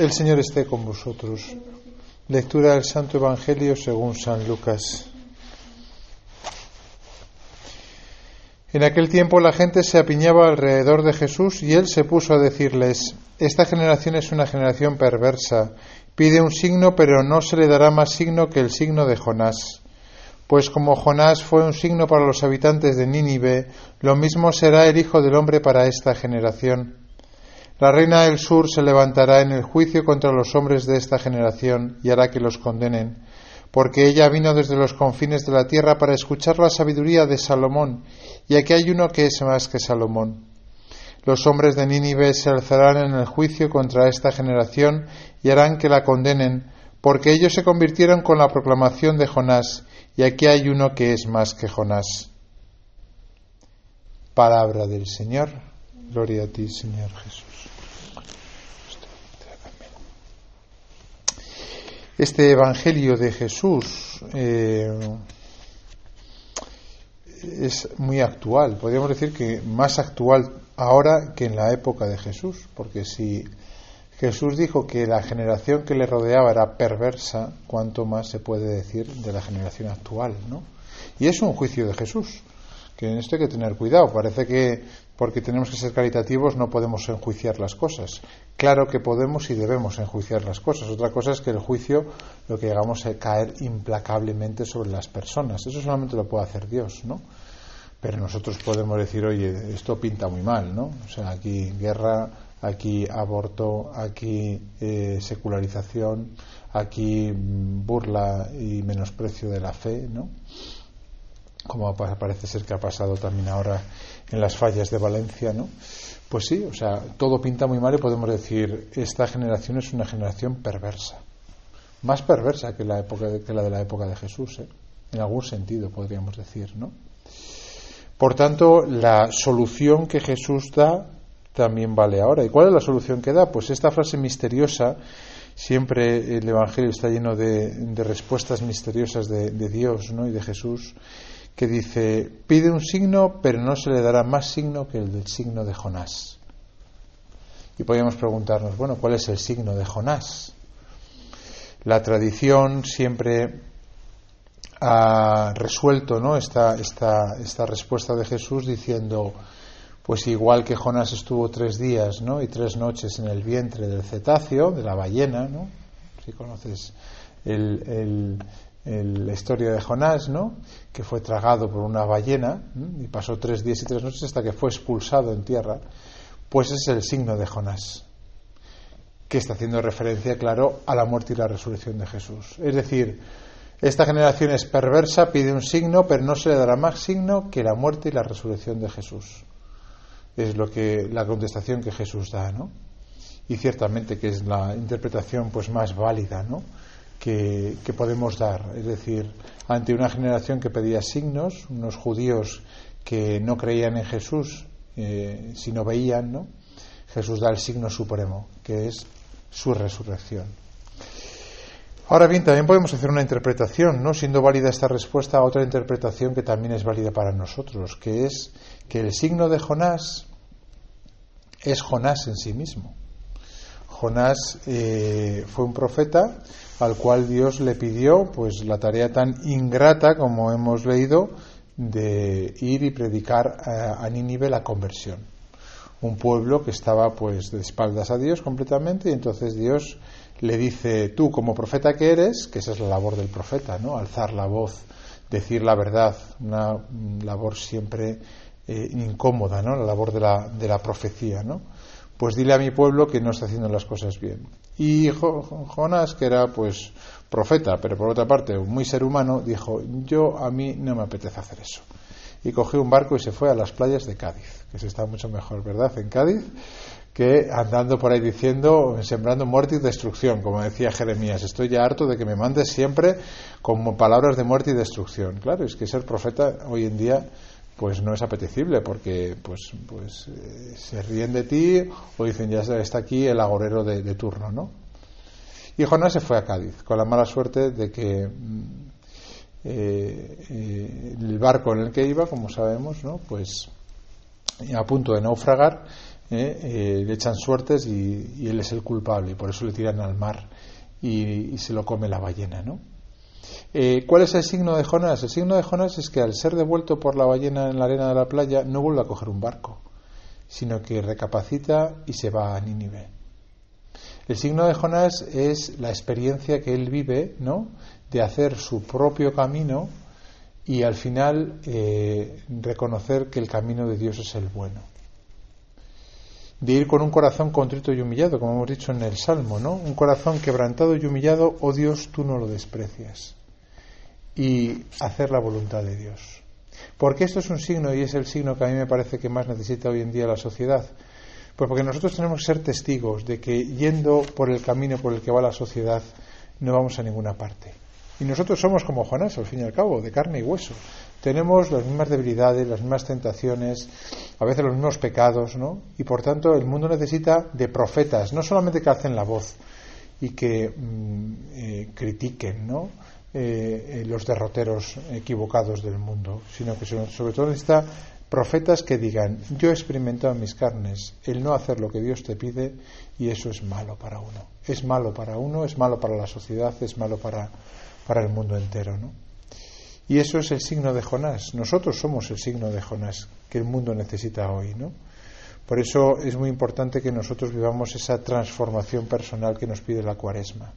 El Señor esté con vosotros. Lectura del Santo Evangelio según San Lucas. En aquel tiempo la gente se apiñaba alrededor de Jesús y él se puso a decirles, Esta generación es una generación perversa, pide un signo pero no se le dará más signo que el signo de Jonás. Pues como Jonás fue un signo para los habitantes de Nínive, lo mismo será el Hijo del Hombre para esta generación. La reina del sur se levantará en el juicio contra los hombres de esta generación y hará que los condenen, porque ella vino desde los confines de la tierra para escuchar la sabiduría de Salomón, y aquí hay uno que es más que Salomón. Los hombres de Nínive se alzarán en el juicio contra esta generación y harán que la condenen, porque ellos se convirtieron con la proclamación de Jonás, y aquí hay uno que es más que Jonás. Palabra del Señor. Gloria a ti, Señor Jesús. Este Evangelio de Jesús eh, es muy actual, podríamos decir que más actual ahora que en la época de Jesús, porque si Jesús dijo que la generación que le rodeaba era perversa, ¿cuánto más se puede decir de la generación actual? ¿no? Y es un juicio de Jesús, que en esto hay que tener cuidado. Parece que porque tenemos que ser caritativos no podemos enjuiciar las cosas. Claro que podemos y debemos enjuiciar las cosas. Otra cosa es que el juicio lo que llegamos a caer implacablemente sobre las personas. Eso solamente lo puede hacer Dios, ¿no? Pero nosotros podemos decir, oye, esto pinta muy mal, ¿no? O sea, aquí guerra, aquí aborto, aquí eh, secularización, aquí burla y menosprecio de la fe, ¿no? Como parece ser que ha pasado también ahora en las fallas de Valencia, ¿no? Pues sí, o sea, todo pinta muy mal y podemos decir, esta generación es una generación perversa. Más perversa que la, época que la de la época de Jesús, ¿eh? en algún sentido podríamos decir, ¿no? Por tanto, la solución que Jesús da también vale ahora. ¿Y cuál es la solución que da? Pues esta frase misteriosa, siempre el Evangelio está lleno de, respuestas misteriosas de, de, Dios ¿no? y de Jesús, que dice, pide un signo, pero no se le dará más signo que el del signo de Jonás. Y podríamos preguntarnos, bueno, ¿cuál es el signo de Jonás? La tradición siempre ha resuelto ¿no? esta, esta, esta respuesta de Jesús diciendo, pues igual que Jonás estuvo tres días ¿no? y tres noches en el vientre del cetáceo, de la ballena, ¿no? Si conoces el, la historia de Jonás, ¿no? Que fue tragado por una ballena y pasó tres días y tres noches hasta que fue expulsado en tierra. Pues es el signo de Jonás, que está haciendo referencia, claro, a la muerte y la resurrección de Jesús. Es decir, esta generación es perversa, pide un signo, pero no se le dará más signo que la muerte y la resurrección de Jesús es lo que la contestación que Jesús da, ¿no? Y ciertamente que es la interpretación pues más válida, ¿no? Que, podemos dar, es decir, ante una generación que pedía signos, unos judíos que no creían en Jesús, eh, si no veían, ¿no? Jesús da el signo supremo, que es su resurrección. Ahora bien, también podemos hacer una interpretación, ¿no? Siendo válida esta respuesta, otra interpretación que también es válida para nosotros, que es que el signo de Jonás es Jonás en sí mismo. Jonás eh, fue un profeta al cual Dios le pidió pues la tarea tan ingrata como hemos leído de ir y predicar a, a Nínive la conversión. Un pueblo que estaba pues de espaldas a Dios completamente y entonces Dios le dice, tú como profeta que eres, que esa es la labor del profeta, ¿no? Alzar la voz, decir la verdad, una labor siempre eh, incómoda, ¿no? La labor de la, de la profecía, ¿no? Pues dile a mi pueblo que no está haciendo las cosas bien. Y Jonás, que era pues profeta, pero por otra parte muy ser humano, dijo, yo a mí no me apetece hacer eso. Y cogió un barco y se fue a las playas de Cádiz, que se está mucho mejor, ¿verdad? En Cádiz, que andando por ahí diciendo, sembrando muerte y destrucción, como decía Jeremías. Estoy ya harto de que me mandes siempre como palabras de muerte y destrucción. Claro, es que ser profeta hoy en día pues no es apetecible porque pues pues eh, se ríen de ti o dicen ya está aquí el agorero de, turno no y Jonás se fue a Cádiz con la mala suerte de que mm, eh, eh, el barco en el que iba como sabemos no pues a punto de naufragar ¿eh? le echan suertes y, él es el culpable y por eso le tiran al mar y, se lo come la ballena, ¿no? ¿Cuál es el signo de Jonás? El signo de Jonás es que al ser devuelto por la ballena en la arena de la playa no vuelve a coger un barco, sino que recapacita y se va a Nínive. El signo de Jonás es la experiencia que él vive, ¿no? De hacer su propio camino y al final eh, reconocer que el camino de Dios es el bueno. De ir con un corazón contrito y humillado, como hemos dicho en el Salmo, ¿no? Un corazón quebrantado y humillado, oh Dios, tú no lo desprecias. Y hacer la voluntad de Dios. Porque esto es un signo y es el signo que a mí me parece que más necesita hoy en día la sociedad. Pues porque nosotros tenemos que ser testigos de que yendo por el camino por el que va la sociedad no vamos a ninguna parte. Y nosotros somos como Jonás, al fin y al cabo, de carne y hueso. Tenemos las mismas debilidades, las mismas tentaciones, a veces los mismos pecados, ¿no? Y por tanto el mundo necesita de profetas, no solamente que hacen la voz y que mm, eh, critiquen, ¿no? Eh, eh, los derroteros equivocados del mundo, sino que sobre todo necesita profetas que digan, yo he experimentado en mis carnes el no hacer lo que Dios te pide y eso es malo para uno. Es malo para uno, es malo para la sociedad, es malo para, para el mundo entero, ¿no? Y eso es el signo de Jonás. Nosotros somos el signo de Jonás que el mundo necesita hoy, ¿no? Por eso es muy importante que nosotros vivamos esa transformación personal que nos pide la Cuaresma.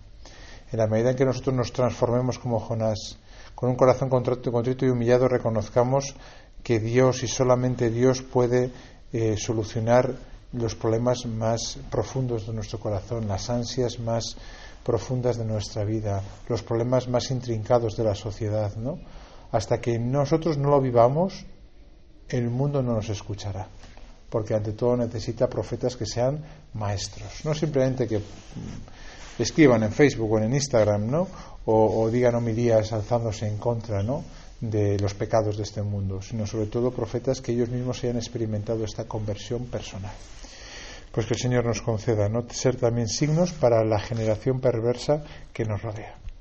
En la medida en que nosotros nos transformemos como Jonás, con un corazón contrito y humillado, reconozcamos que Dios y solamente Dios puede eh, solucionar los problemas más profundos de nuestro corazón, las ansias más profundas de nuestra vida, los problemas más intrincados de la sociedad, ¿no? Hasta que nosotros no lo vivamos, el mundo no nos escuchará, porque ante todo necesita profetas que sean maestros, no simplemente que mm, escriban en Facebook o en Instagram, ¿no? O, o digan homilías alzándose en contra, ¿no? de los pecados de este mundo, sino sobre todo profetas que ellos mismos hayan experimentado esta conversión personal pues que el Señor nos conceda no ser también signos para la generación perversa que nos rodea.